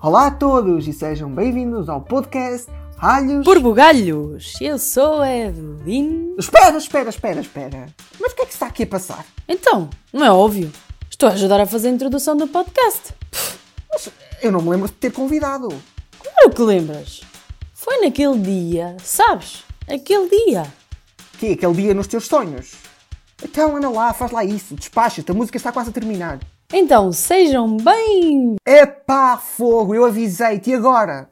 Olá a todos e sejam bem-vindos ao podcast Alhos. Por bugalhos, eu sou a Evelyn. Espera, espera, espera, espera. Mas o que é que está aqui a passar? Então, não é óbvio. Estou a ajudar a fazer a introdução do podcast. Mas eu não me lembro de ter convidado. Claro que lembras. Foi naquele dia, sabes? Aquele dia. Que é aquele dia nos teus sonhos? Então anda lá, faz lá isso, despacha-te, a música está quase a terminar. Então, sejam bem. Epá, fogo, eu avisei-te, e agora?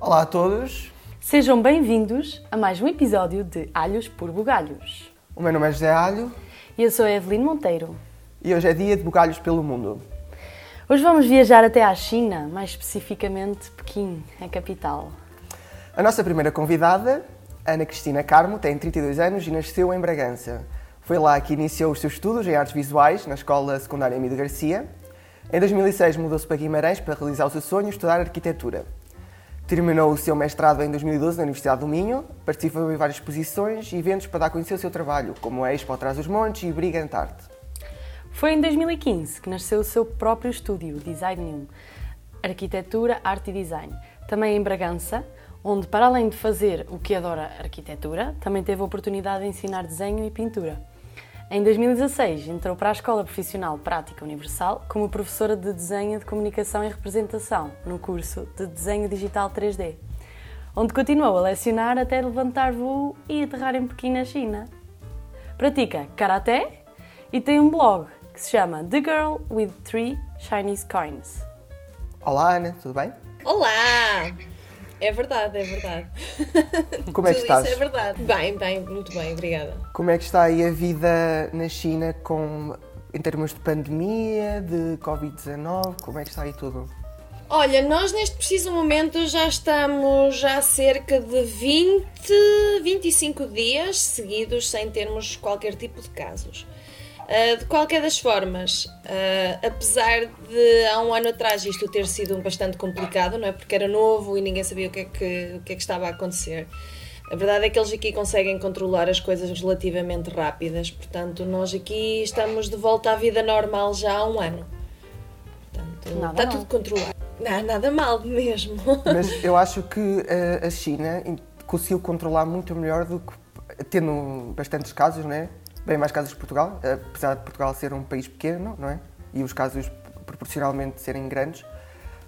Olá a todos, Sejam bem-vindos a mais um episódio de Alhos por Bugalhos. o meu nome é José Alho E eu sou a Evelyn Monteiro. e hoje é dia de bugalhos pelo mundo. Hoje vamos viajar até à China, mais especificamente Pequim, a capital. A nossa primeira convidada, Ana Cristina Carmo, tem 32 anos e nasceu em Bragança. Foi lá que iniciou os seus estudos em artes visuais na Escola Secundária Emílio Garcia. Em 2006 mudou-se para Guimarães para realizar o seu sonho, estudar arquitetura. Terminou o seu mestrado em 2012 na Universidade do Minho, participou em várias exposições e eventos para dar a conhecer o seu trabalho, como a Expo Atrás dos Montes e Brigante Arte. Foi em 2015 que nasceu o seu próprio estúdio, Design 1, Arquitetura, Arte e Design, também em Bragança, onde, para além de fazer o que adora arquitetura, também teve a oportunidade de ensinar desenho e pintura. Em 2016, entrou para a Escola Profissional Prática Universal como professora de Desenho de Comunicação e Representação no curso de Desenho Digital 3D, onde continuou a lecionar até levantar voo e aterrar em Pequim, na China. Pratica Karaté e tem um blog que se chama The Girl with Three Chinese Coins. Olá Ana, tudo bem? Olá! É verdade, é verdade. Como é que estás? isso é verdade. Bem, bem, muito bem, obrigada. Como é que está aí a vida na China com, em termos de pandemia, de Covid-19? Como é que está aí tudo? Olha, nós neste preciso momento já estamos há cerca de 20, 25 dias seguidos sem termos qualquer tipo de casos. Ah, de qualquer das formas, ah, apesar de há um ano atrás isto ter sido bastante complicado, não é? Porque era novo e ninguém sabia o que é que, o que, é que estava a acontecer. A verdade é que eles aqui conseguem controlar as coisas relativamente rápidas, portanto, nós aqui estamos de volta à vida normal já há um ano. Portanto, Nada está mal. tudo controlado. Não, nada mal mesmo. Mas eu acho que eh, a China in- conseguiu controlar muito melhor do que, tendo bastantes casos, né? Bem mais casos que Portugal, eh, apesar de Portugal ser um país pequeno, não é? E os casos proporcionalmente serem grandes,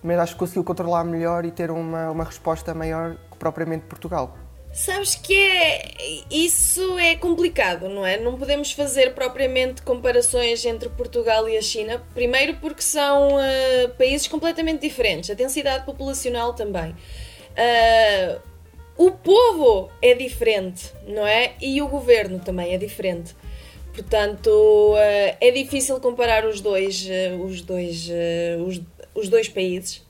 mas acho que conseguiu controlar melhor e ter uma, uma resposta maior que propriamente Portugal. Sabes que é. Isso é complicado, não é? Não podemos fazer propriamente comparações entre Portugal e a China. Primeiro, porque são ah, países completamente diferentes, a densidade populacional também. Ah, o povo é diferente, não é? E o governo também é diferente. Portanto, ah, é difícil comparar os dois, ah, os dois, ah, os, os dois países.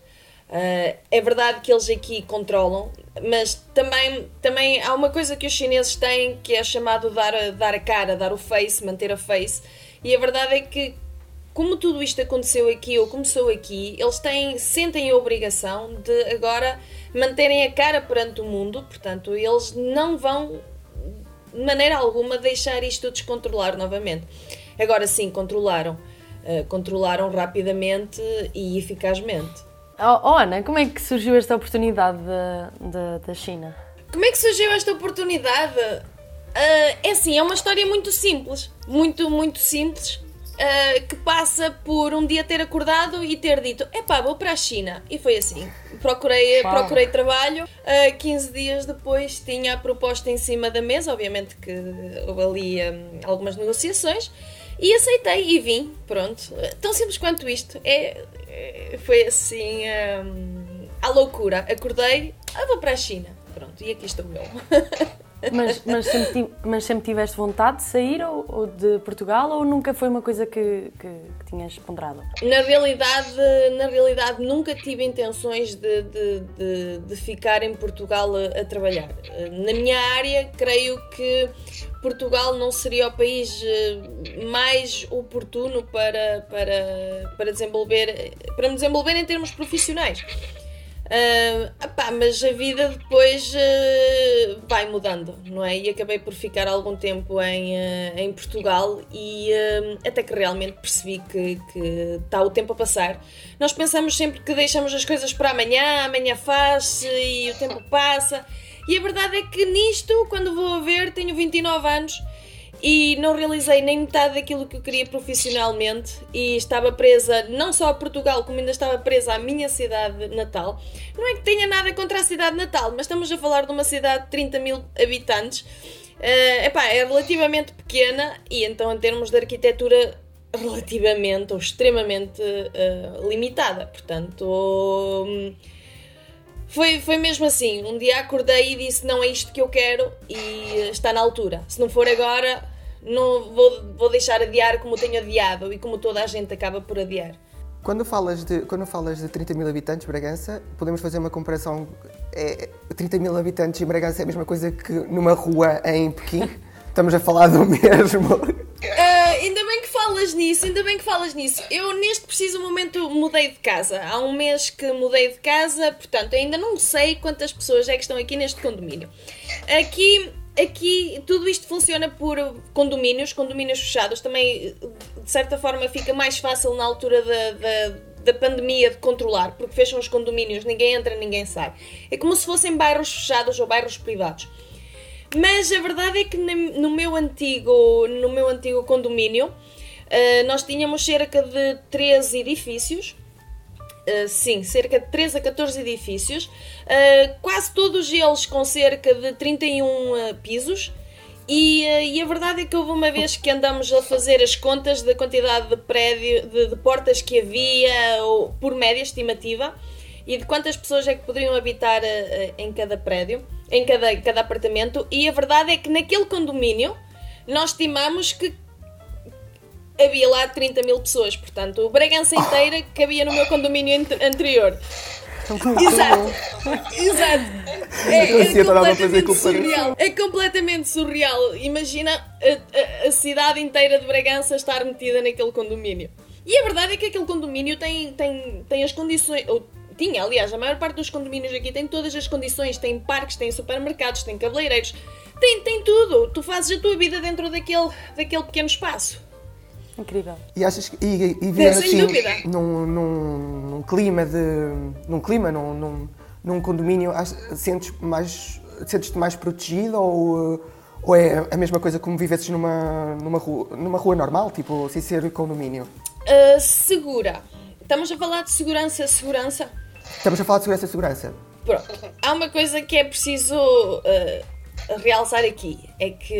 É verdade que eles aqui controlam, mas também, também há uma coisa que os chineses têm que é chamado dar dar a cara, dar o face, manter a face. E a verdade é que, como tudo isto aconteceu aqui ou começou aqui, eles têm, sentem a obrigação de agora manterem a cara perante o mundo, portanto, eles não vão de maneira alguma deixar isto descontrolar novamente. Agora sim, controlaram. Uh, controlaram rapidamente e eficazmente. Oh, oh, Ana, como é que surgiu esta oportunidade da, China? Como é que surgiu esta oportunidade? Ah, é assim, é uma história muito simples, muito, muito simples, ah, que passa por um dia ter acordado e ter dito, epá, vou para a China. E foi assim. Procurei, Pá. procurei trabalho, ah, 15 dias depois tinha a proposta em cima da mesa, obviamente que houve ali ah, algumas negociações, e aceitei e vim, pronto. Tão simples quanto isto. É, é- foi assim, ah, à loucura. Acordei, ah, vou para a China. Pronto, e aqui estou eu. Mas, mas, sempre, mas sempre tiveste vontade de sair ou, ou de Portugal ou nunca foi uma coisa que, que, que tinhas ponderado? Na realidade, na realidade nunca tive intenções de, de, de, de ficar em Portugal a, a trabalhar. Na minha área, creio que Portugal não seria o país eh, mais oportuno para, para, para, desenvolver, para me desenvolver em termos profissionais. Uh, epá, mas a vida depois uh, vai mudando, não é? E acabei por ficar algum tempo em, uh, em Portugal e até que realmente percebi que, que está o tempo a passar. Nós pensamos sempre que deixamos as coisas para amanhã, amanhã faz e o tempo passa. E a verdade é que nisto, quando vou a ver, tenho 29 anos e não realizei nem metade daquilo que eu queria profissionalmente e estava presa não só a Portugal, como ainda estava presa à minha cidade natal. Não é que tenha nada contra a cidade natal, mas estamos a falar de uma cidade de 30 mil habitantes. Uh, epá, é relativamente pequena e então em termos de arquitetura relativamente ou extremamente uh, limitada. Portanto, um, foi, foi mesmo assim. Um dia acordei e disse: Não é isto que eu quero e está na altura. Se não for agora, não vou, vou deixar adiar como tenho adiado e como toda a gente acaba por adiar. Quando falas de, quando falas de 30 mil habitantes, Bragança, podemos fazer uma comparação. É, 30 mil habitantes em Bragança é a mesma coisa que numa rua em Pequim? Estamos a falar do mesmo. Uh, ainda bem que falas nisso, ainda bem que falas nisso. Eu neste preciso momento mudei de casa. Há um mês que mudei de casa, portanto ainda não sei quantas pessoas é que estão aqui neste condomínio. Aqui aqui tudo isto funciona por condomínios, condomínios fechados. Também, de certa forma, fica mais fácil na altura da, da, da, pandemia de controlar, porque fecham os condomínios, ninguém entra, ninguém sai. É como se fossem bairros fechados ou bairros privados. Mas a verdade é que no meu antigo, no meu antigo condomínio, uh, nós tínhamos cerca de 13 edifícios. Uh, sim, cerca de 13 a 14 edifícios, uh, quase todos eles com cerca de 31 uh, pisos. E, e, a verdade é que houve uma vez que andamos a fazer as contas da quantidade de prédio, de, de portas que havia, ou, por média estimativa, e de quantas pessoas é que poderiam habitar em cada prédio, em cada, cada apartamento. E a verdade é que naquele condomínio nós estimamos que havia lá 30 mil pessoas, portanto, o Bragança inteira cabia no meu condomínio anterior. Exato, exato. É, é completamente surreal. É completamente surreal. Imagina a, a, a, cidade inteira de Bragança estar metida naquele condomínio. E a verdade é que aquele condomínio tem, tem, tem as condições. Ou, tinha, aliás, a maior parte dos condomínios aqui tem todas as condições: tem parques, tem supermercados, tem cabeleireiros, tem, tem tudo. Tu fazes a tua vida dentro daquele, daquele pequeno espaço. Incrível. E achas que e, e viver assim num, num, num, clima de num clima num, num, num condomínio sentes mais sentes-te mais protegido ou ou é a mesma coisa como vivesses numa numa rua numa rua normal tipo sem ser condomínio? Uh, segura. Estamos a falar de segurança, segurança. Estamos a falar de segurança, segurança. Pronto. Há uma coisa que é preciso uh, realçar aqui é que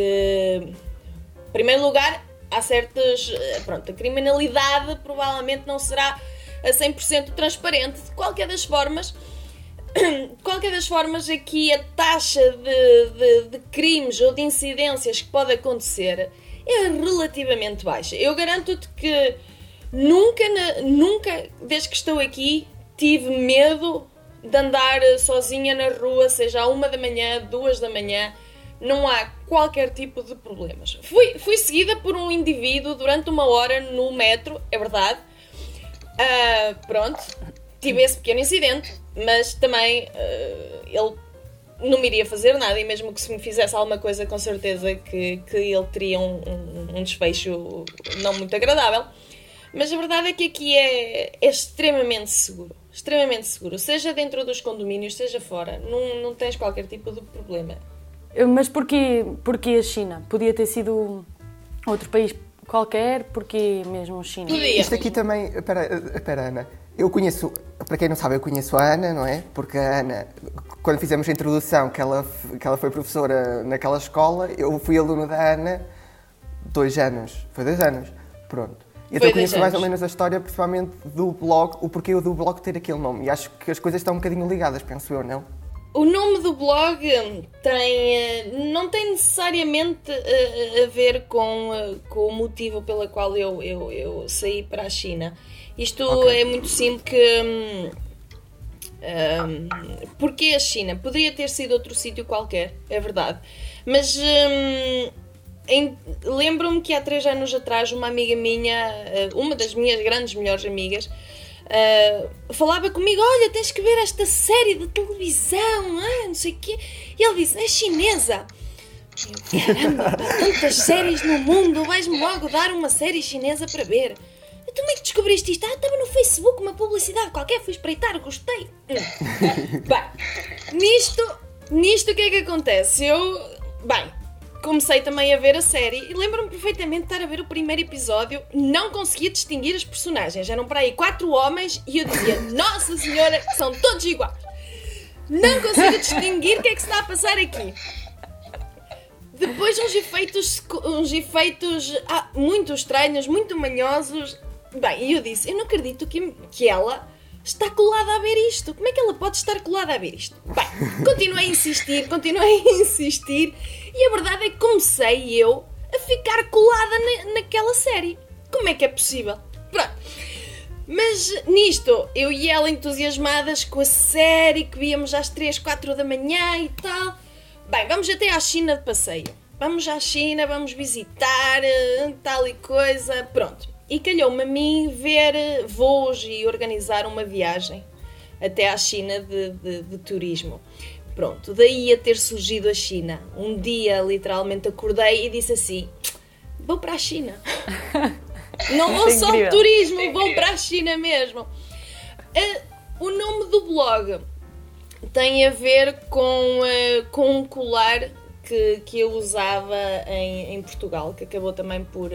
em primeiro lugar há certas. Eh, pronto, a criminalidade provavelmente não será a 100% transparente. De qualquer das formas. De qualquer das formas, aqui a taxa de, de, de crimes ou de incidências que pode acontecer é relativamente baixa. Eu garanto-te que nunca, nunca, desde que estou aqui, tive medo de andar sozinha na rua, seja uma da manhã, duas da manhã não há qualquer tipo de problemas. Fui, fui seguida por um indivíduo durante uma hora no metro, é verdade. Uh, pronto, tive esse pequeno incidente, mas também uh, ele não me iria fazer nada e mesmo que se me fizesse alguma coisa, com certeza que, que ele teria um, um, um desfecho não muito agradável. Mas a verdade é que aqui é, é extremamente seguro. Extremamente seguro. Seja dentro dos condomínios, seja fora. Não, não tens qualquer tipo de problema. Mas porquê, porquê a China? Podia ter sido outro país qualquer, porquê mesmo a China? Podia. Isto aqui também. Espera, espera, Ana. Eu conheço, para quem não sabe, eu conheço a Ana, não é? Porque a Ana, quando fizemos a introdução, que ela, que ela foi professora naquela escola, eu fui aluno da Ana dois anos. Foi dois anos. Pronto. Então conheço mais ou menos a história, principalmente do blog, o porquê do blog ter aquele nome. E acho que as coisas estão um bocadinho ligadas, penso eu, não? O nome do blog tem, eh, não tem necessariamente a, a ver com, eh, com o motivo pelo qual eu, eu, eu saí para a China. Isto okay. é muito simples que. Um, hum, porque a China? Poderia ter sido outro sítio qualquer, é verdade. Mas um, lembro-me que há três anos atrás uma amiga minha, eh, uma das minhas grandes melhores amigas, Uh, falava comigo: Olha, tens que ver esta série de televisão, ah, não sei o quê. E ele disse: É chinesa. Caramba, tantas séries no mundo, vais-me logo dar uma série chinesa para ver. Tu como é que descobriste isto? Ah, estava no Facebook uma publicidade qualquer, fui espreitar, gostei. Bem, nisto, nisto o que é que acontece? Eu, bem, comecei também a ver a série e lembro-me perfeitamente de estar a ver o primeiro episódio, não conseguia distinguir as personagens. Eram para aí quatro homens e eu dizia, Nossa Senhora, são todos iguais. Não consigo distinguir o que é que se está a passar aqui. Depois uns efeitos, uns efeitos ah, muito estranhos, muito manhosos. Bem, e eu disse, eu não acredito que, que ela está colada a ver isto. Como é que ela pode estar colada a ver isto? Bem, continuei a insistir, continuei a insistir e a verdade é que comecei eu a ficar colada na, naquela série. Como é que é possível? Pronto. Mas nisto, eu e ela entusiasmadas com a série que víamos às 3, 4 da manhã e tal. Bem, vamos até à China de passeio. Vamos à China, vamos visitar, eh, tal e coisa. Pronto. E calhou-me a mim ver eh, voos e organizar uma viagem até à China de, de, de turismo. Pronto, daí a ter surgido a China. Um dia, literalmente, acordei e disse assim: vou para a China. Não vou só de turismo, vou para a China mesmo. Uh, o nome do blog tem a ver com, uh, com um colar que, que eu usava em, em Portugal, que acabou também por.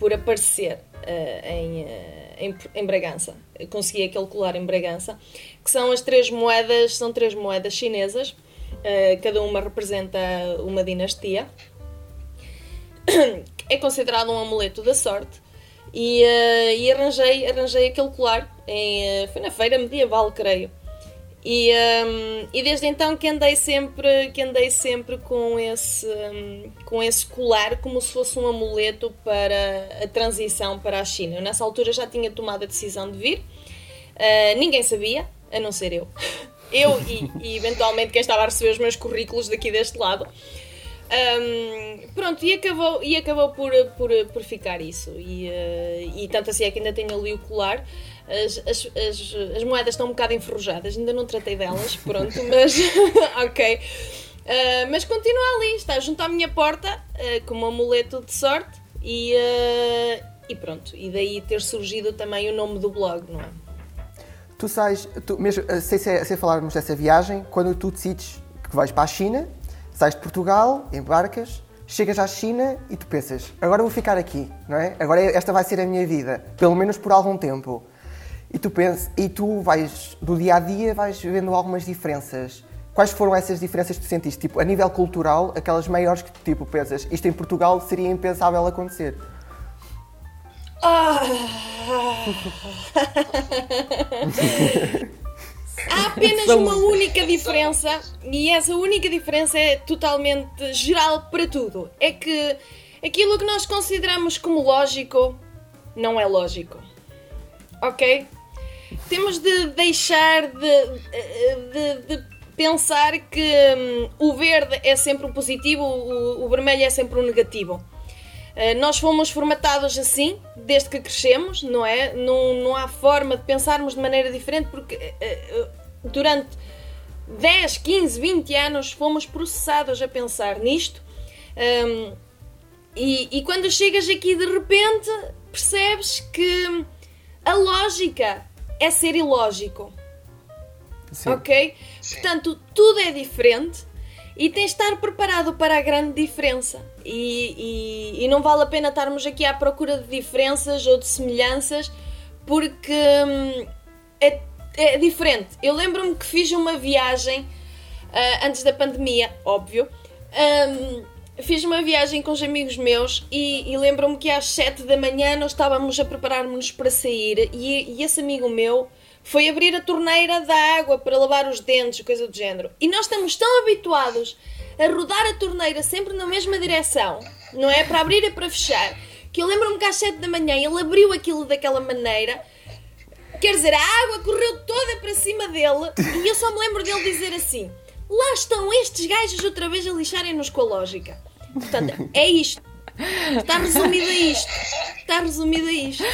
Por aparecer uh, em, uh, em, em, Bragança. Eu consegui aquele colar em Bragança, que são as três moedas, são três moedas chinesas, uh, cada uma representa uma dinastia. É considerado um amuleto da sorte. E, e arranjei, arranjei aquele colar, em, foi na feira medieval, creio. E, um, e desde então que andei sempre, que andei sempre com, esse, um, com esse colar como se fosse um amuleto para a transição para a China. Eu, nessa altura já tinha tomado a decisão de vir, uh, ninguém sabia, a não ser eu. Eu e, e, eventualmente quem estava a receber os meus currículos daqui deste lado. Um, pronto, e acabou, e acabou por, por, por ficar isso. E, uh, e tanto assim é que ainda tenho ali o colar as, as, as, as, moedas estão um bocado enferrujadas, ainda não tratei delas, pronto, mas ok. Uh, mas continua ali, está junto à minha porta, uh, com um amuleto de sorte e, uh, e pronto. E daí ter surgido também o nome do blog, não é? Tu sais, tu, mesmo, sem, sem falarmos dessa viagem, quando tu decides que vais para a China, sais de Portugal, embarcas, chegas à China e tu pensas, agora vou ficar aqui, não é? Agora esta vai ser a minha vida, pelo menos por algum tempo. E tu pensas, e tu vais do dia a dia vais vendo algumas diferenças. Quais foram essas diferenças que tu sentiste? Tipo, a nível cultural, aquelas maiores que tu tipo, pensas, isto em Portugal seria impensável acontecer. Ah. Há apenas uma única diferença e essa única diferença é totalmente geral para tudo. É que aquilo que nós consideramos como lógico não é lógico. Ok? Temos de deixar de, de, de pensar que hum, o verde é sempre o positivo, o, o vermelho é sempre o negativo. Uh, nós fomos formatados assim, desde que crescemos, não é? Não, não há forma de pensarmos de maneira diferente, porque uh, uh, durante 10, 15, 20 anos fomos processados a pensar nisto. Um, e, e quando chegas aqui de repente, percebes que a lógica é ser ilógico. Sim. Ok? Sim. Portanto, tudo é diferente e tens de estar preparado para a grande diferença. E, e, e, não vale a pena estarmos aqui à procura de diferenças ou de semelhanças porque hum, é, é, diferente. Eu lembro-me que fiz uma viagem uh, antes da pandemia, óbvio. Um, fiz uma viagem com os amigos meus e, e lembro-me que às 7 da manhã nós estávamos a preparar-nos para sair e, e, esse amigo meu foi abrir a torneira da água para lavar os dentes, coisa do género. E nós estamos tão habituados a rodar a torneira sempre na mesma direção, não é? Para abrir e para fechar, que eu lembro-me que às 7 da manhã ele abriu aquilo daquela maneira. Quer dizer, a água correu toda para cima dele e eu só me lembro dele dizer assim: lá estão estes gajos outra vez a lixarem-nos com a lógica. Portanto, é isto. Está resumido a isto. Está resumido a isto.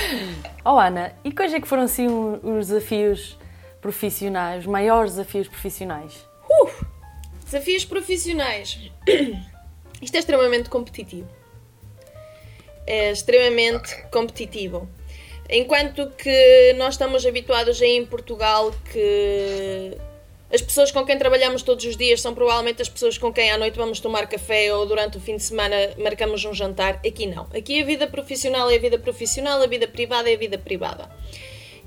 Oh Ana, e quais é que foram assim os desafios profissionais, os maiores desafios profissionais? Uh, desafios profissionais. Isto é extremamente competitivo. É extremamente competitivo. Enquanto que nós estamos habituados aí em Portugal que as pessoas com quem trabalhamos todos os dias são provavelmente as pessoas com quem à noite vamos tomar café ou durante o fim de semana marcamos um jantar. Aqui não. Aqui a vida profissional é a vida profissional, a vida privada é a vida privada.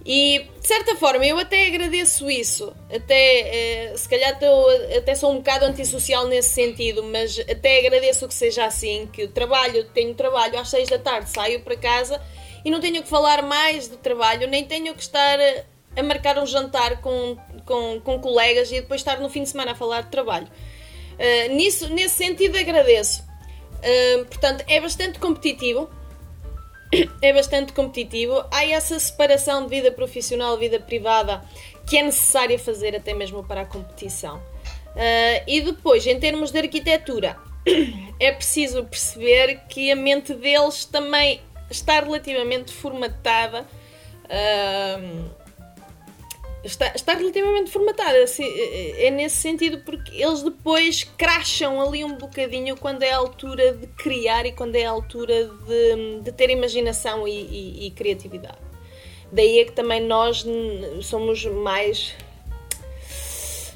E de certa forma eu até agradeço isso. Até eh, se calhar até sou um bocado antissocial nesse sentido, mas até agradeço que seja assim, que trabalho, tenho trabalho às seis da tarde, saio para casa e não tenho que falar mais do trabalho, nem tenho que estar a marcar um jantar com, com, com colegas e depois estar no fim de semana a falar de trabalho. Uh, nisso, nesse sentido, agradeço. Uh, portanto, é bastante competitivo. É bastante competitivo. Há essa separação de vida profissional e vida privada que é necessária fazer até mesmo para a competição. Uh, e depois, em termos de arquitetura, é preciso perceber que a mente deles também está relativamente formatada. Uh, está, está relativamente formatada. Assim, é, é nesse sentido porque eles depois cracham ali um bocadinho quando é a altura de criar e quando é a altura de, de ter imaginação e, e, e criatividade. Daí é que também nós somos mais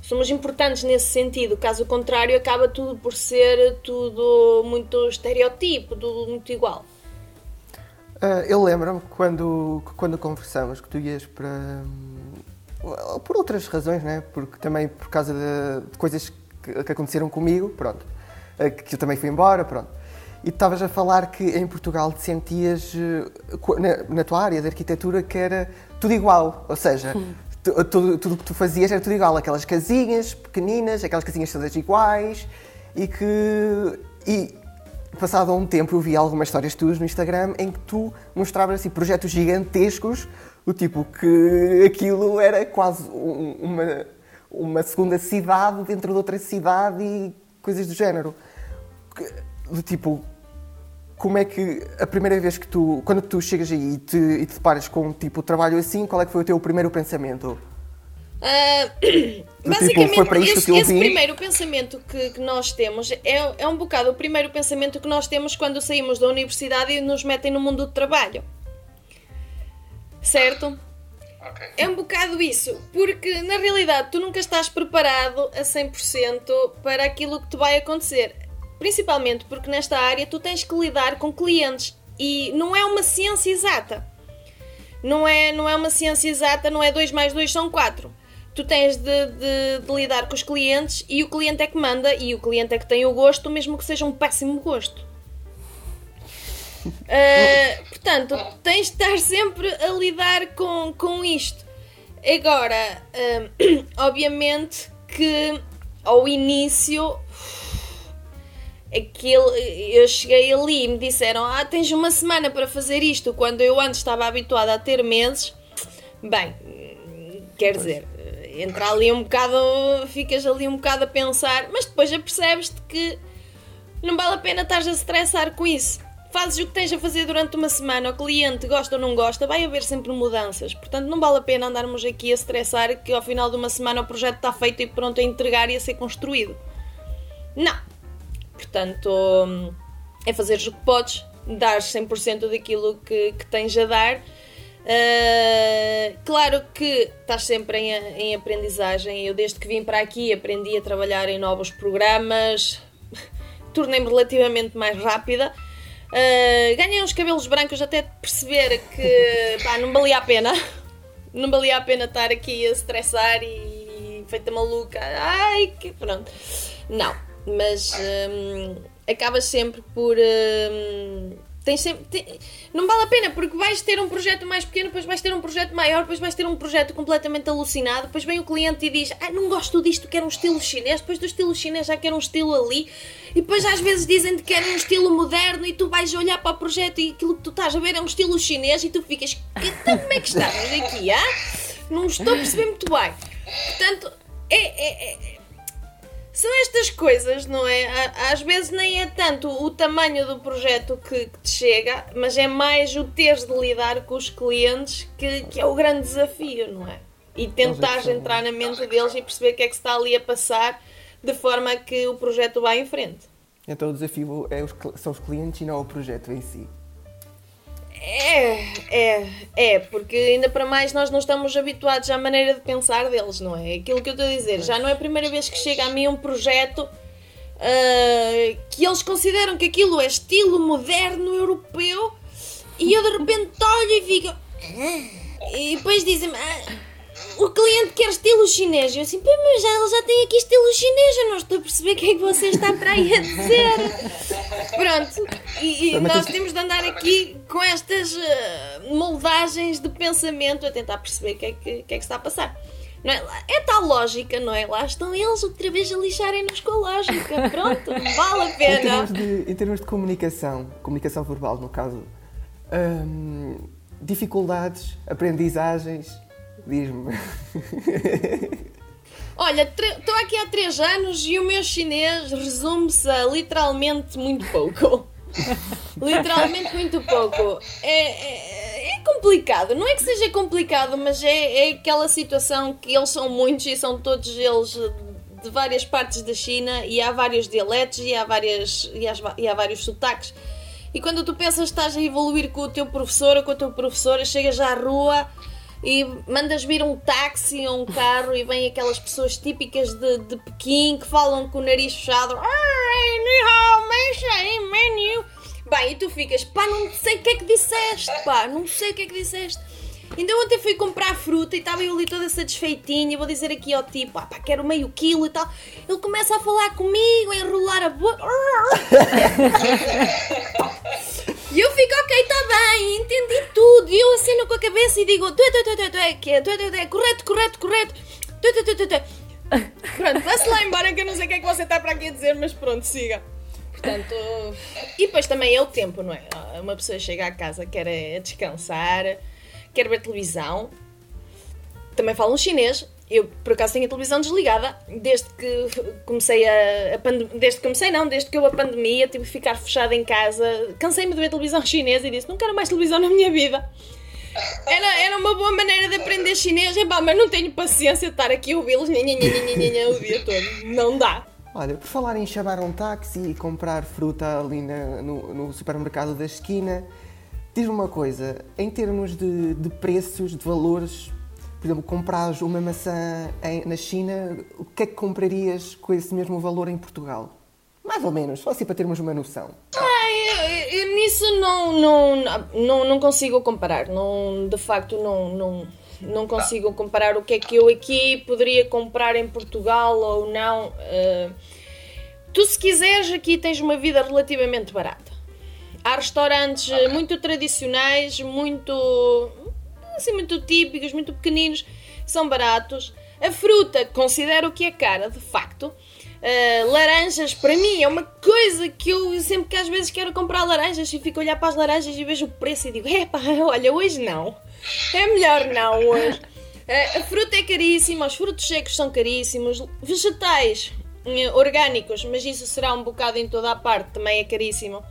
somos importantes nesse sentido. Caso contrário, acaba tudo por ser tudo muito estereotipo, tudo muito igual. Uh, eu lembro-me quando, quando conversamos que tu ias para, por outras razões, né? Porque também por causa de, de coisas que, que, aconteceram comigo, pronto, eh, que eu também fui embora, pronto. E tu estavas a falar que em Portugal te sentias, eh, na, na, tua área de arquitetura, que era tudo igual, ou seja, tu, tudo, tudo o que tu fazias era tudo igual, aquelas casinhas pequeninas, aquelas casinhas todas iguais, e que... E, passado um tempo eu vi algumas histórias tuas no Instagram em que tu mostravas assim, projetos gigantescos o tipo que aquilo era quase uma, uma segunda cidade dentro de outra cidade e coisas do género. Do tipo, como é que a primeira vez que tu, quando tu chegas aí e te, e te deparas com um tipo de trabalho assim, qual é que foi o teu primeiro pensamento? Uh, basicamente, tipo, foi para isto esse, esse primeiro pensamento que, que nós temos é, é um bocado o primeiro pensamento que nós temos quando saímos da universidade e nos metem no mundo do trabalho certo? Okay. É um bocado isso, porque na realidade tu nunca estás preparado a 100% para aquilo que te vai acontecer. Principalmente porque nesta área tu tens que lidar com clientes e não é uma ciência exata. Não é, não é uma ciência exata, não é 2 mais 2 são 4. Tu tens de, de, de lidar com os clientes e o cliente é que manda e o cliente é que tem o gosto, mesmo que seja um péssimo gosto. Uh, portanto, tens de estar sempre a lidar com, com isto. Agora, uh, obviamente que ao início aquele, eu cheguei ali e me disseram ah, tens uma semana para fazer isto, quando eu antes estava habituada a ter meses. Bem, quer dizer, entra ali um bocado, ficas ali um bocado a pensar, mas depois já percebes-te que não vale a pena estar a estressar com isso fazes o que tens a fazer durante uma semana, o cliente gosta ou não gosta, vai haver sempre mudanças. Portanto, não vale a pena andarmos aqui a estressar que ao final de uma semana o projeto está feito e pronto a entregar e a ser construído. Não. Portanto, é fazer o que podes, dar 100% daquilo que, que tens a dar. Uh, claro que estás sempre em, em aprendizagem. Eu, desde que vim para aqui, aprendi a trabalhar em novos programas, tornei-me relativamente mais rápida. Uh, ganhei uns cabelos brancos até perceber que pá, não valia a pena. Não valia a pena estar aqui a estressar e feita maluca. Ai, que pronto. Não, mas um, acabas sempre por. Um, Tens sempre, tem, não vale a pena porque vais ter um projeto mais pequeno, depois vais ter um projeto maior, depois vais ter um projeto completamente alucinado, depois vem o cliente e diz: ah, não gosto disto, quero um estilo chinês, depois do estilo chinês já quero um estilo ali, e depois às vezes dizem-te que querem um estilo moderno e tu vais olhar para o projeto e aquilo que tu estás a ver é um estilo chinês e tu ficas: então como é que estamos aqui? Ah? Não estou a perceber muito bem. Portanto, é, é, é são estas coisas, não é? Às vezes nem é tanto o tamanho do projeto que, que te chega, mas é mais o teres de lidar com os clientes que, que é o grande desafio, não é? E tentares entrar na mente deles e perceber o que é que se está ali a passar de forma que o projeto vá em frente. Então o desafio é os, são os clientes e não o projeto em si. É, é, é, porque ainda para mais nós não estamos habituados à maneira de pensar deles, não é? Aquilo que eu estou a dizer, já não é a primeira vez que chega a mim um projeto uh, que eles consideram que aquilo é estilo moderno europeu e eu de repente olho e fico. Ah", e depois dizem-me. Ah, o cliente quer estilo chinês. E eu assim, mas já, ele já tem aqui estilo chinês, eu não estou a perceber o que é que você está para aí a dizer. Pronto, e, e nós temos de andar aqui com estas uh, moldagens de pensamento a tentar perceber o que é que, que, é que está a passar. Não é? é tal lógica, não é? Lá estão eles outra vez a lixarem-nos com a lógica. Pronto, vale a pena. Em termos de, em termos de comunicação, comunicação verbal no caso, hum, dificuldades, aprendizagens, Diz-me. Olha, estou aqui há três anos e o meu chinês resume-se a literalmente muito pouco. literalmente muito pouco. É, é, é, complicado. Não é que seja complicado, mas é, é aquela situação que eles são muitos e são todos eles de várias partes da China e há vários dialetos e há, várias, e há, e há vários sotaques. E quando tu pensas que estás a evoluir com o teu professor ou com a tua professora, chegas à rua e mandas vir um táxi ou um carro e vem aquelas pessoas típicas de, de Pequim que falam com o nariz fechado. Bem, e tu ficas, pá, não sei o que é que disseste, pá, não sei o que é que disseste. Ainda ontem fui comprar fruta e estava eu ali toda satisfeitinha. Vou dizer aqui ao tipo, ah, pá, quero meio quilo e tal. Ele começa a falar comigo, a enrolar a boca. E eu fico, ok, está bem, entendi tudo. E eu assino com a cabeça e digo, tu, tu, tu, tu, tu, é, tu, tu, correto, correto, correto. Tu, tu, tu, tu, tu. Pronto, vá-se lá embora que eu não sei o que é que você está para aqui a dizer, mas pronto, siga. Portanto, e depois também é o tempo, não é? Uma pessoa chega à casa, quer é descansar, quer ver televisão. Também fala um chinês, eu, por acaso, tenho a televisão desligada desde que comecei a, a Desde que comecei, não, desde que eu a pandemia tive que ficar fechada em casa. Cansei-me de ver televisão chinesa e disse: não quero mais televisão na minha vida. Era, era uma boa maneira de aprender chinês, Epá, mas não tenho paciência de estar aqui a ouvi-los o dia todo. Não dá. Olha, por falar em chamar um táxi e comprar fruta ali na, no, no supermercado da esquina, diz-me uma coisa: em termos de, de preços, de valores, por exemplo, comprares uma maçã em, na China, o que é que comprarias com esse mesmo valor em Portugal? Mais ou menos, só assim para termos uma noção. Ah, eu, eu, nisso não, não, não, não consigo comparar. Não, de facto, não, não, não consigo comparar o que é que eu aqui poderia comprar em Portugal ou não. Uh, tu, se quiseres, aqui tens uma vida relativamente barata. Há restaurantes muito tradicionais, muito assim muito típicos, muito pequeninos, são baratos. A fruta considero que é cara, de facto. Uh, laranjas, para mim, é uma coisa que eu sempre que às vezes quero comprar laranjas e fico a olhar para as laranjas e vejo o preço e digo: epá, olha, hoje não. É melhor não hoje. Uh, a fruta é caríssima, os frutos secos são caríssimos, vegetais uh, orgânicos, mas isso será um bocado em toda a parte, também é caríssimo.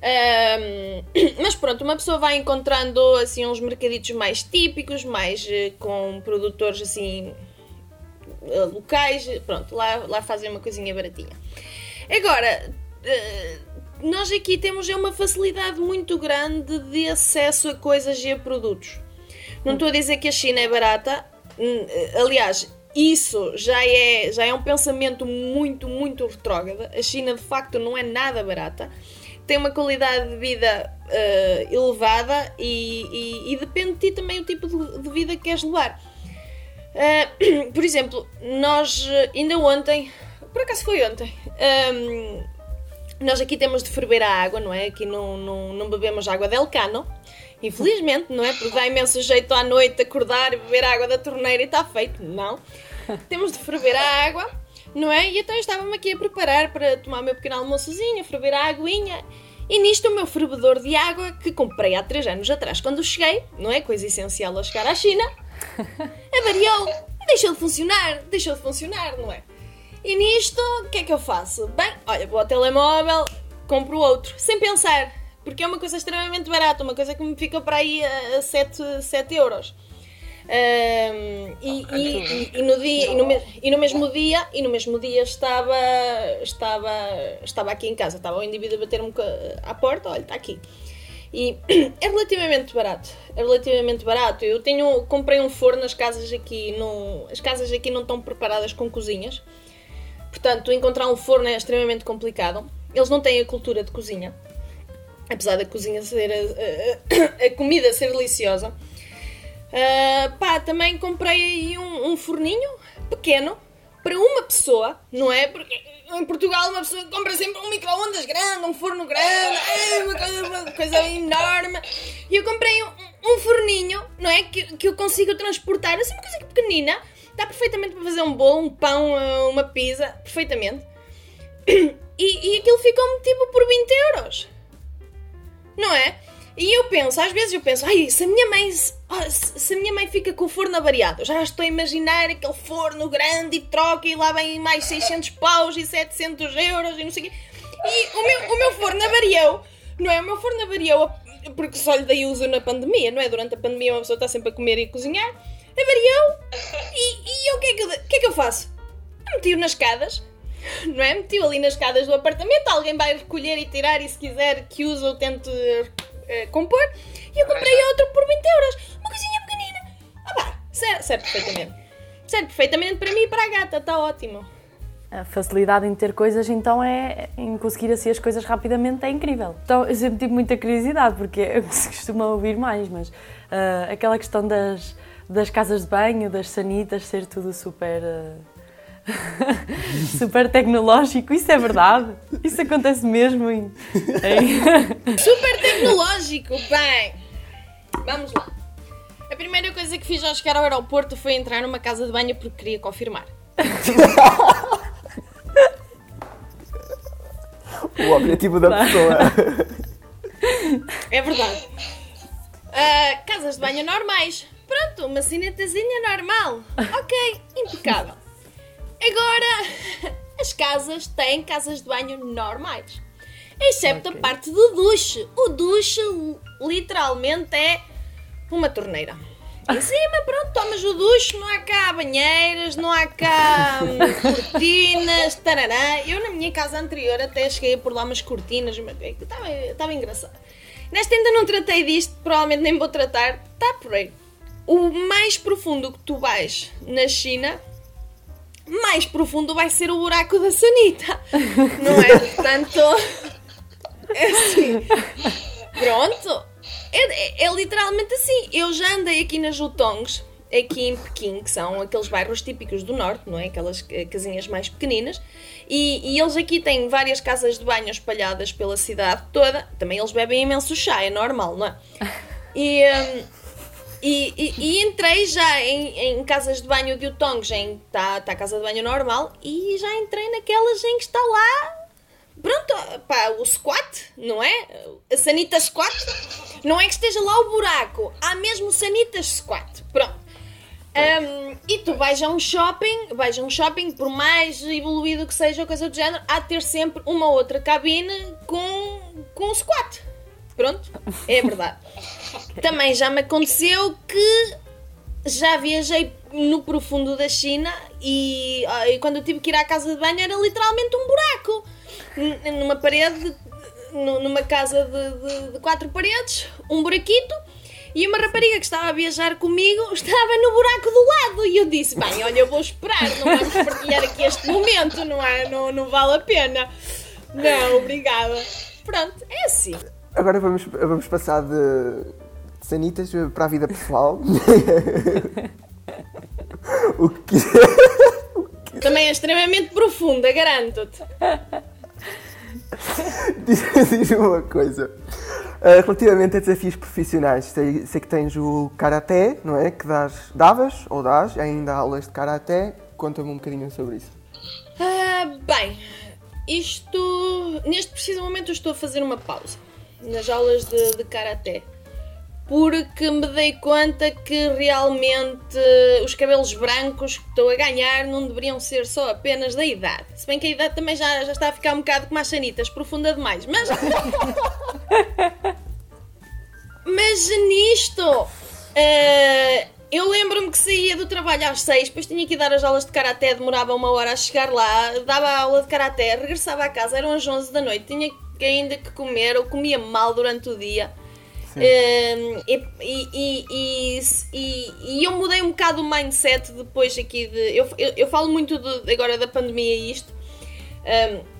Um, mas pronto, uma pessoa vai encontrando assim uns mercaditos mais típicos, mais uh, com produtores assim uh, locais, pronto, lá, lá fazem uma coisinha baratinha. Agora, uh, nós aqui temos é uma facilidade muito grande de acesso a coisas e a produtos. Não estou a dizer que a China é barata, hum, aliás, isso já é, já é um pensamento muito, muito retrógrado. A China de facto não é nada barata tem uma qualidade de vida uh, elevada e, e, e, depende de ti também o tipo de, de vida que queres levar. Uh, por exemplo, nós ainda ontem, por acaso foi ontem, um, ehm, nós aqui temos de ferver a água, não é? Aqui não, não, não bebemos água del cano, infelizmente, não é? Porque dá imenso jeito à noite acordar e beber água da torneira e está feito. Não. Temos de ferver a água não é? E então eu estava-me aqui a preparar para tomar o meu pequeno almoçozinho, a ferver a aguinha. E nisto o meu fervedor de água, que comprei há 3 anos atrás quando cheguei, não é? Coisa essencial ao chegar à China, avariou, deixou de funcionar, deixou de funcionar, não é? E nisto, o que é que eu faço? Bem, olha, vou ao telemóvel, compro outro, sem pensar, porque é uma coisa extremamente barata, uma coisa que me fica para aí a 7, 7 euros. Um, e, e, e, no dia, no, e no mesmo dia e no mesmo dia estava estava estava aqui em casa. Estava o indivíduo a bater-me à porta olha está aqui. E é relativamente barato é relativamente barato. Eu tenho comprei um forno nas casas aqui no as casas aqui não estão preparadas com cozinhas. Portanto encontrar um forno é extremamente complicado. Eles não têm a cultura de cozinha. Apesar da cozinha ser a, a, a comida ser deliciosa Uh, pá, também comprei aí um, um, forninho pequeno para uma pessoa, não é? Porque em Portugal uma pessoa compra sempre um micro-ondas grande, um forno grande, uma coisa, uma coisa enorme. E eu comprei um, um, forninho, não é? Que, que eu consigo transportar, assim, uma coisa pequenina. Dá perfeitamente para fazer um bolo, um pão, uma pizza, perfeitamente. E, e aquilo ficou-me tipo por 20 euros. Não é? E eu penso, às vezes eu penso, ai, se a minha mãe, se a minha mãe fica com o forno avariado, já estou a imaginar aquele forno grande e troca e lá vem mais 600 paus e 700 euros e não sei o quê. E o meu, o meu forno avariou, não é? O meu forno avariou porque só lhe dei uso na pandemia, não é? Durante a pandemia uma pessoa está sempre a comer e a cozinhar. Avariou e, e eu o que, é que, que é que eu faço? Meti-o nas escadas, não é? Meti-o ali nas escadas do apartamento, alguém vai recolher e tirar e se quiser que use ou tente uh, compor. E eu comprei outro por 20 euros. Uma coisinha pequenina. Ah pá, serve, serve perfeitamente. Serve perfeitamente para mim e para a gata, está ótimo. A facilidade em ter coisas, então, é em conseguir assim as coisas rapidamente é incrível. Então, eu sempre tive muita curiosidade, porque eu costumo ouvir mais, mas uh, aquela questão das, das casas de banho, das sanitas, ser tudo super. Uh, super tecnológico, isso é verdade? Isso acontece mesmo em... em... super tecnológico, bem. Vamos lá. A primeira coisa que fiz ao chegar ao aeroporto foi entrar numa casa de banho porque queria confirmar. o objetivo da pessoa. É verdade. Uh, casas de banho normais. Pronto, uma cinetazinha normal. Ok, impecável. Agora, as casas têm casas de banho normais. Excepto okay. a parte do duche. O duche literalmente é uma torneira. Em cima, pronto, tomas o duche, não há cá banheiras, não há cá hum, cortinas, tarará. Eu na minha casa anterior até cheguei a pôr lá umas cortinas, estava, estava engraçado. Nesta ainda não tratei disto, provavelmente nem vou tratar, está por aí. O mais profundo que tu vais na China mais profundo vai ser o buraco da sanita. Não é? Portanto, é assim. Pronto. É, é, é, literalmente assim. Eu já andei aqui nas Jutongs, aqui em Pequim, que são aqueles bairros típicos do norte, não é? Aquelas casinhas mais pequeninas. E, e, eles aqui têm várias casas de banho espalhadas pela cidade toda. Também eles bebem imenso chá, é normal, não é? E. Um, e, e, e, entrei já em, em, casas de banho de Utongs, está tá a casa de banho normal, e já entrei naquelas em que está lá. Pronto, pá, o squat, não é? A sanita squat. Não é que esteja lá o buraco, há mesmo sanitas squat. Pronto. Um, e tu vais a um shopping, vais a um shopping, por mais evoluído que seja, coisa do género, há de ter sempre uma outra cabine com, com squat. Pronto, é verdade. Também já me aconteceu que já viajei no profundo da China e, ah, e, quando eu tive que ir à casa de banho era literalmente um buraco numa parede, numa casa de, de, de quatro paredes, um buraquito. E uma rapariga que estava a viajar comigo estava no buraco do lado. E eu disse: Bem, olha, eu vou esperar, não vamos partilhar aqui este momento, não, é? não, não vale a pena. Não, obrigada. Pronto, é assim. Agora vamos, vamos passar de sanitas para a vida pessoal. o que Também é extremamente profunda, garanto-te. Diz-me uma coisa. Uh, relativamente a desafios profissionais, sei, sei, que tens o Karaté, não é? Que das, davas ou dás ainda aulas de Karaté. Conta-me um bocadinho sobre isso. Uh, bem, isto. Neste preciso momento eu estou a fazer uma pausa nas aulas de, de Karaté porque me dei conta que realmente os cabelos brancos que estou a ganhar não deveriam ser só apenas da idade. Se bem que a idade também já, já está a ficar um bocado como as sanitas, profunda demais. Mas. mas nisto. Uh, eu lembro-me que saía do trabalho às seis, depois tinha que dar as aulas de karaté, demorava uma hora a chegar lá, dava a aula de karaté, regressava a casa, eram as 11 da noite, tinha ainda que comer, ou comia mal durante o dia. Um, e, e, e, e, eu mudei um bocado o mindset depois aqui de. Eu, eu, eu falo muito agora da pandemia e isto. Um,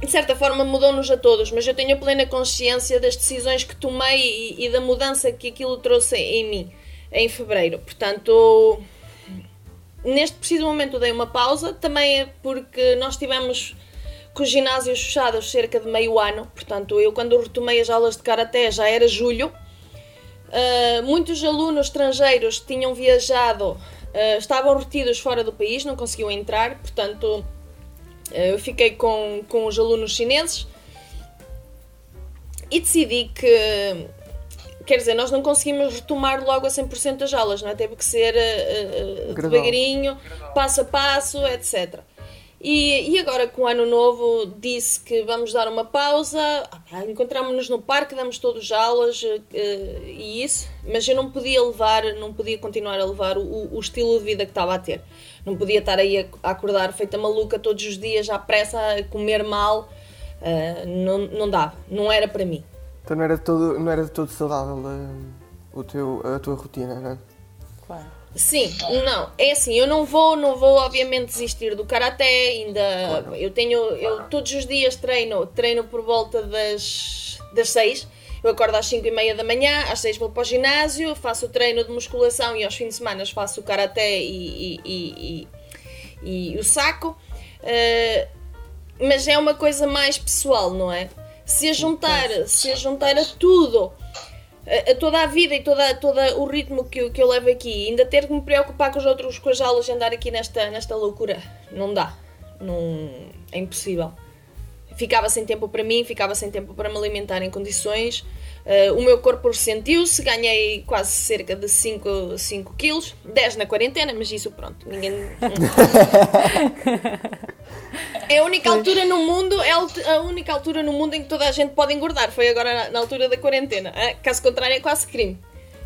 de certa forma mudou-nos a todos, mas eu tenho a plena consciência das decisões que tomei e, da mudança que aquilo trouxe em mim em fevereiro. Portanto, neste preciso momento dei uma pausa, também é porque nós tivemos com os ginásios fechados cerca de meio ano, portanto, eu quando retomei as aulas de karaté já era julho. Uh, muitos alunos estrangeiros tinham viajado, uh, estavam retidos fora do país, não conseguiam entrar, portanto, uh, eu fiquei com, com os alunos chineses e decidi que, quer dizer, nós não conseguimos retomar logo a 100% as aulas, não é? Teve que ser devagarinho, passo a passo, etc. E, e agora com o ano novo disse que vamos dar uma pausa, ah, encontramos-nos no parque, damos todos aulas uh, e isso, mas eu não podia levar, não podia continuar a levar o, o estilo de vida que estava a ter. Não podia estar aí a, a acordar feita maluca todos os dias, à pressa, a comer mal, uh, não, não dava, não era para mim. Então não era de todo, não era de todo saudável uh, o teu, a tua rotina, não é? Claro. Sim, não, é assim, eu não vou, não vou obviamente desistir do karaté, ainda claro. eu tenho, eu todos os dias treino, treino por volta das, das 6, eu acordo às 5 e meia da manhã, às 6 vou para o ginásio, faço o treino de musculação e aos fins de semana faço o karaté e, e, e, e o saco, uh, mas é uma coisa mais pessoal, não é? Se a juntar, se a juntar a tudo a, toda a vida e toda, todo o ritmo que eu, que eu levo aqui, ainda ter que me preocupar com os outros, com as aulas e andar aqui nesta, nesta loucura, não dá. Não, é impossível. Ficava sem tempo para mim, ficava sem tempo para me alimentar em condições. Uh, o meu corpo ressentiu-se, ganhei quase cerca de 5, 5 quilos, 10 na quarentena, mas isso pronto, ninguém. É a única altura no mundo, é a única altura no mundo em que toda a gente pode engordar. Foi agora na, altura da quarentena. Ah, caso contrário, é quase crime.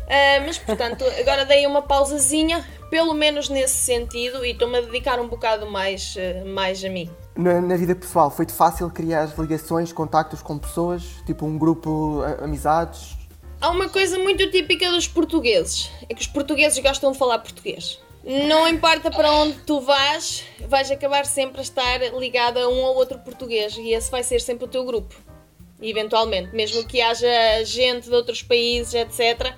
Uh, mas portanto, agora dei uma pausazinha, pelo menos nesse sentido, e estou-me a dedicar um bocado mais, uh, mais a mim. Na, na, vida pessoal, foi-te fácil criar ligações, contactos com pessoas, tipo um grupo, amizades? Há uma coisa muito típica dos portugueses, é que os portugueses gostam de falar português. Não importa para onde tu vás, vais acabar sempre a estar ligado a um ou outro português e esse vai ser sempre o teu grupo. Eventualmente, mesmo que haja gente de outros países, etc.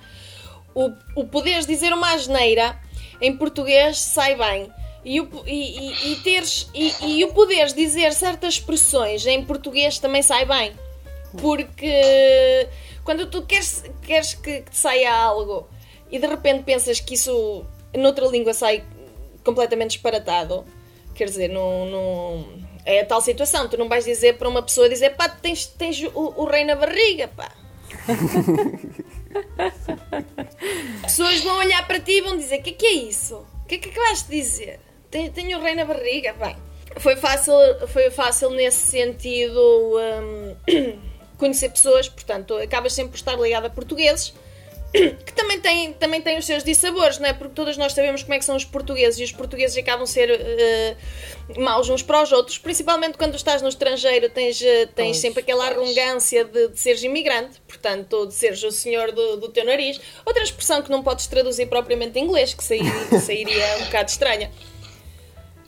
O, o poderes dizer uma asneira em português sai bem. E o, e, e teres, e, e o poderes dizer certas expressões em português também sai bem. Porque quando tu queres, queres que, que te saia algo e de repente pensas que isso noutra língua sai completamente disparatado. Quer dizer, não, não, é a tal situação. Tu não vais dizer para uma pessoa dizer pá, tens, tens o, o rei na barriga, pá. Pessoas vão olhar para ti e vão dizer: O que é que é isso? O que é que acabaste de dizer? Tenho, tenho o rei na barriga. Bem, foi fácil, foi fácil nesse sentido um, conhecer pessoas, portanto, acabas sempre por estar ligado a portugueses que também tem, também tem os seus dissabores, não é? Porque todos nós sabemos como é que são os portugueses e os portugueses acabam ser uh, maus uns para os outros, principalmente quando estás no estrangeiro, tens, uh, tens sempre aquela arrogância de, de seres imigrante, portanto, de seres o senhor do, do teu nariz. Outra expressão que não podes traduzir propriamente em inglês, que sairia, sairia um bocado estranha.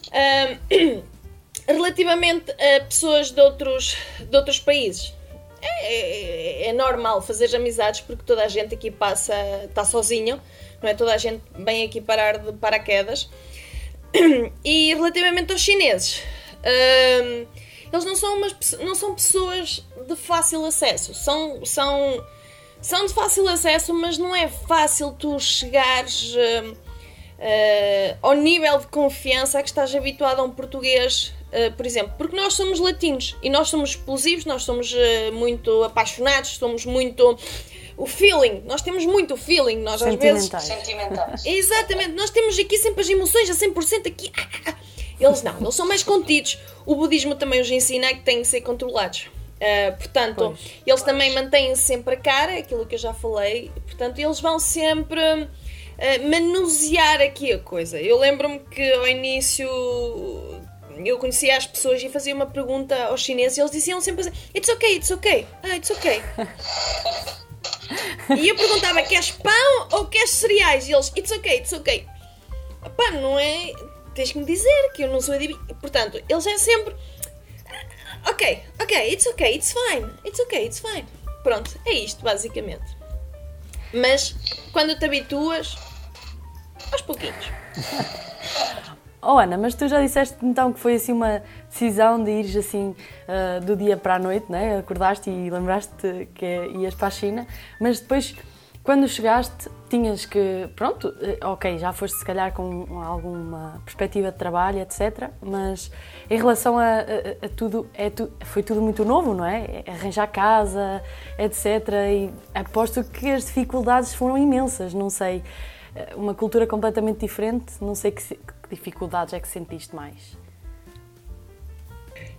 Uh, relativamente a pessoas de outros, de outros países é, é, é, normal fazer amizades porque toda a gente aqui passa, está sozinho, não é? Toda a gente vem aqui parar de paraquedas. E relativamente aos chineses, hum, eles não são, umas, não são pessoas de fácil acesso, são, são, são de fácil acesso, mas não é fácil tu chegares uh, uh, ao nível de confiança a que estás habituado a um português Uh, por exemplo, porque nós somos latinos e nós somos explosivos, nós somos uh, muito apaixonados, somos muito o feeling. Nós temos muito o feeling, nós às vezes. Sentimentais. Exatamente, nós temos aqui sempre as emoções a 100% aqui. Ah, ah, ah. Eles não, eles são mais contidos. O budismo também os ensina que têm que ser controlados. Uh, portanto, Pois. eles também mantêm sempre a cara, aquilo que eu já falei. Portanto, eles vão sempre uh, manusear aqui a coisa. Eu lembro-me que ao início eu conhecia as pessoas e fazia uma pergunta aos chineses e eles diziam sempre assim: It's okay, it's okay, ah, it's okay. e eu perguntava: Queres pão ou queres cereais? E eles: It's okay, it's okay. Pá, não é. Tens que me dizer que eu não sou adivinho. Portanto, eles é sempre. Ok, ok, it's ok, it's fine, it's ok, it's fine. Pronto, é isto basicamente. Mas quando te habituas, aos pouquinhos. Oh Ana, mas tu já disseste então que foi assim uma decisão de ires assim ah, do dia para a noite, né? Acordaste e lembraste que ias para a China, mas depois quando chegaste tinhas que, pronto, eh, ok, já foste se calhar com alguma perspectiva de trabalho, etc. Mas em relação a, a- a tudo, é tu- foi tudo muito novo, não é? Arranjar casa, etc. E aposto que as dificuldades foram imensas, não sei. Eh, Uma cultura completamente diferente, não sei que, que dificuldades é que sentiste mais.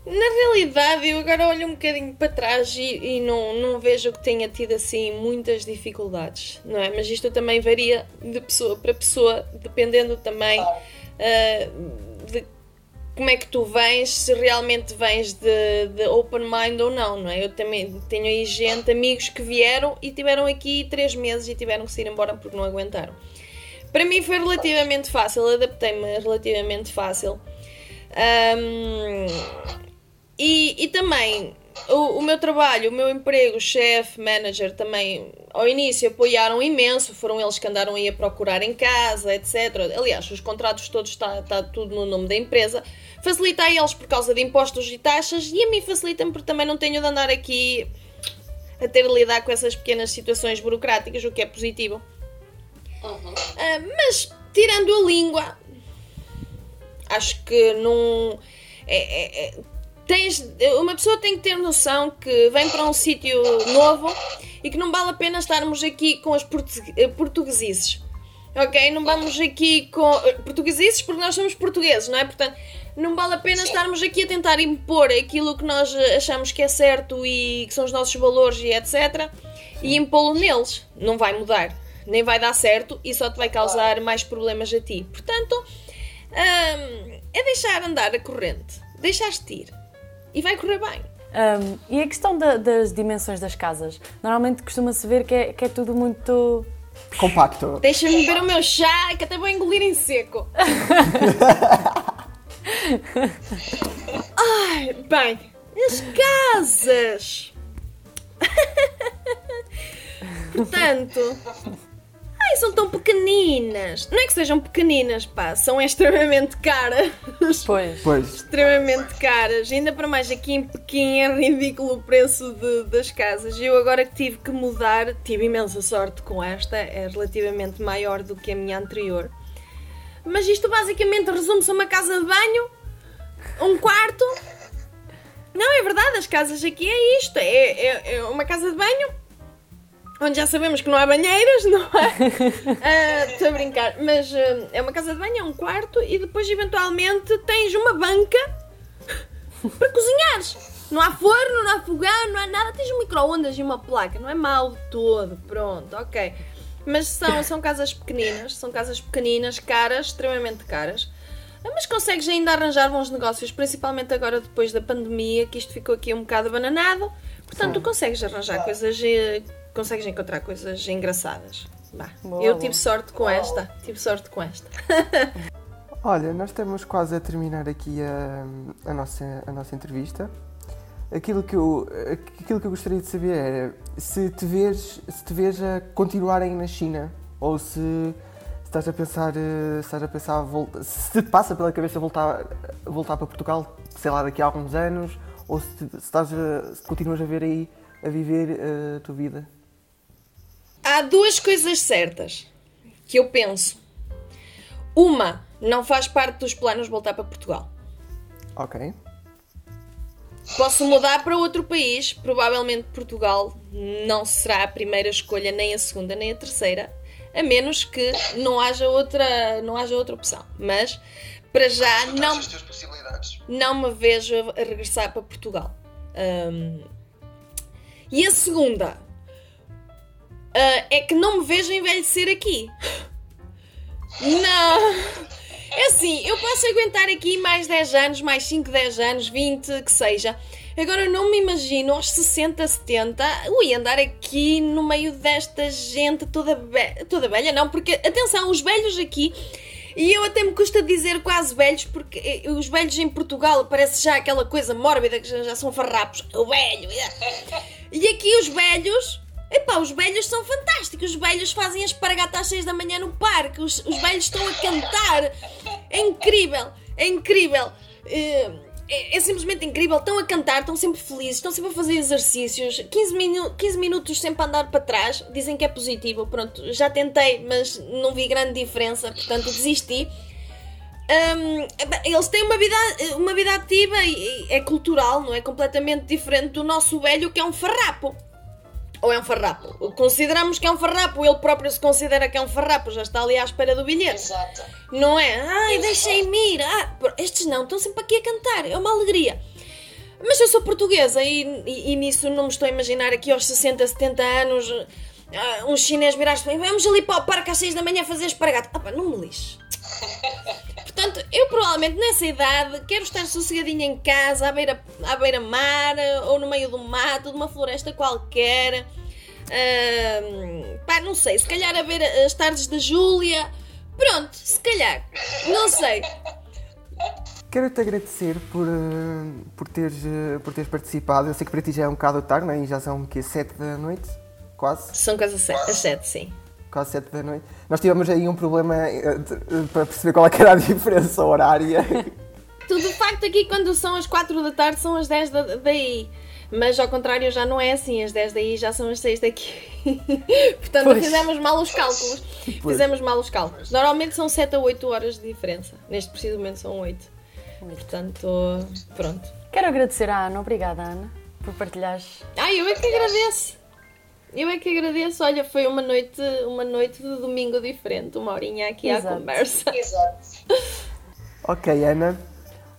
Na realidade, eu agora olho um bocadinho para trás e, e não, não vejo que tenha tido assim muitas dificuldades, não é? Mas isto também varia de pessoa para pessoa, dependendo também ah, de como é que tu vens, se realmente vens de, de open mind ou não, não é? Eu também tenho aí gente, amigos que vieram e tiveram aqui três meses e tiveram que se ir embora porque não aguentaram. Para mim foi relativamente fácil, adaptei-me relativamente fácil. Ahm, e, e também o, o meu trabalho, o meu emprego, chefe, manager, também ao início apoiaram imenso, foram eles que andaram aí a procurar em casa, etc. Aliás, os contratos todos está tá tudo no nome da empresa. Facilita a eles por causa de impostos e taxas e a mim facilita-me porque também não tenho de andar aqui a ter de lidar com essas pequenas situações burocráticas, o que é positivo. Ah, mas tirando a língua, acho que não. é- é- é- tens, uma pessoa tem que ter noção que vem para um sítio novo e que não vale a pena estarmos aqui com as eh, portuguesices. Ok? Não vamos aqui com. eh, Portuguesices porque nós somos portugueses, não é? Portanto, não vale a pena estarmos aqui a tentar impor aquilo que nós eh, achamos que é certo e que são os nossos valores e etc. E impô-lo neles. Não vai mudar. Nem vai dar certo e só te vai causar mais problemas a ti. Portanto, hum, é deixar andar a corrente. Deixaste ir. E vai correr bem. Um, e a questão da- das dimensões das casas? Normalmente costuma-se ver que é, que é tudo muito. Compacto. Deixa-me beber o meu chá que até vou engolir em seco. Ai, bem, as casas. Portanto, ai, são tão pequeninas. Não é que sejam pequeninas, pá, são extremamente caras. Pois. Pois. extremamente caras. Ainda para mais aqui em Pequim é ridículo o preço de- das casas. Eu agora que tive que mudar, tive imensa sorte com esta, é relativamente maior do que a minha anterior. Mas isto basicamente resume-se a uma casa de banho, um quarto. Não, é verdade, as casas aqui é isto: é, é- é uma casa de banho. Onde já sabemos que não há banheiras, não é? Ah, Estou a brincar, mas ah, é uma casa de banho, é um quarto e depois eventualmente tens uma banca para cozinhares. Não há forno, não há fogão, não há nada. Tens um micro-ondas e uma placa. Não é mau de todo. Pronto, ok. Mas são, são casas pequeninas. São casas pequeninas, caras, extremamente caras. Ah, Mas consegues ainda arranjar bons negócios, principalmente agora depois da pandemia, que isto ficou aqui um bocado abananado. Portanto, tu consegues arranjar coisas, eh, consegues encontrar coisas engraçadas. Bah, Boa, eu boa. tive sorte com esta, tive sorte com esta. Olha, nós estamos quase a terminar aqui a, a nossa, a nossa entrevista. Aquilo que, eu, aquilo que eu gostaria de saber era se te vês, se te vês a continuar aí na China ou se, se estás a pensar, eh, se estás a pensar volta, se te passa pela cabeça voltar, voltar para Portugal, sei lá, daqui a alguns anos, ou se, te- se estás a- se continuas a ver aí a viver eh, a tua vida. Há duas coisas certas que eu penso. Uma, não faz parte dos planos voltar para Portugal. Ok. Posso mudar para outro país, provavelmente Portugal não será a primeira escolha, nem a segunda, nem a terceira, a menos que não haja outra, não haja outra opção. Mas para já não, não me vejo a regressar para Portugal. Um, e a segunda uh, é que não me vejo envelhecer aqui. Não! É assim, eu posso aguentar aqui mais 10 anos, mais 5, 10 anos, 20, que seja. Agora eu não me imagino aos 60, 70, ui, andar aqui no meio desta gente toda, be toda velha, não, porque atenção, os velhos aqui e eu até me custa dizer quase velhos, porque eh, os velhos em Portugal parece já aquela coisa mórbida que já são farrapos. O velho. E aqui os velhos. Epá, os velhos são fantásticos. Os velhos fazem as paragatas às 6 da manhã no parque. Os, os velhos estão a cantar. É incrível. É incrível. Uh, é, é, simplesmente incrível. Estão a cantar, estão sempre felizes, estão sempre a fazer exercícios. 15, minu 15 minutos sempre a andar para trás. Dizem que é positivo. Pronto, já tentei, mas não vi grande diferença, portanto desisti. Um, eles têm uma vida, uma vida ativa e é cultural, não é? Completamente diferente do nosso velho que é um farrapo. Ou é um farrapo? Consideramos que é um farrapo, ele próprio se considera que é um farrapo, já está ali à espera do bilhete. Exato. Não é? Ai, deixem-me ir. Ah, estes não, estão sempre aqui a cantar, é uma alegria. Mas eu sou portuguesa e, e, e nisso não me estou a imaginar aqui aos 60, 70 anos uh, um chinês virar-se vamos ali para o parque às 6 da manhã fazer espargata. Ah pá, não me lixe. Portanto, eu provavelmente nessa idade quero estar sossegadinha em casa, à beira, à beira mar, ou no meio do mato, de uma floresta qualquer. Uh, pá, não sei, se calhar a ver as tardes da Júlia. Pronto, se calhar. Não sei. Quero-te agradecer por, por, teres, por teres participado. Eu sei que para ti já é um bocado tarde, não é? E já são que 7 da noite? Quase? São quase as 7, sim quase 7 da noite. Nós tivemos aí um problema eh, para perceber qual é era a diferença horária. Tudo de facto aqui quando são as 4 da tarde são as 10 da, daí. Mas ao contrário já não é assim, as 10 daí já são as 6 daqui. Portanto, pois. fizemos mal os cálculos. Pois. Fizemos mal os cálculos. Normalmente são 7 a 8 horas de diferença. Neste preciso momento são 8. Portanto, pronto. Quero agradecer à Ana, obrigada Ana, por partilhares. Ah, eu é que agradeço. Eu é que agradeço. Olha, foi uma noite, uma noite de domingo diferente, uma horinha aqui Exato. à conversa. Exato. ok, Ana.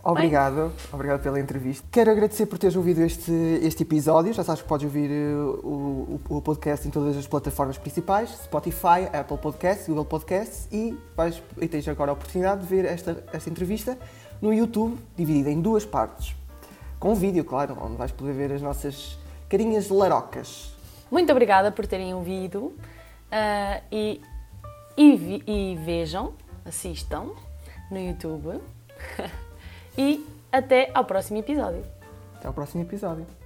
Obrigado, Bem. obrigado pela entrevista. Quero agradecer por teres ouvido este, este episódio. Já sabes que podes ouvir eh, o, o, o podcast em todas as plataformas principais: Spotify, Apple Podcasts, Google Podcasts e, vais, e tens agora a oportunidade de ver esta, esta entrevista no YouTube, dividida em duas partes. Com vídeo, claro, onde vais poder ver as nossas carinhas larocas. Muito obrigada por terem ouvido uh, e, e, e vejam, assistam no YouTube. e até ao próximo episódio. Até ao próximo episódio.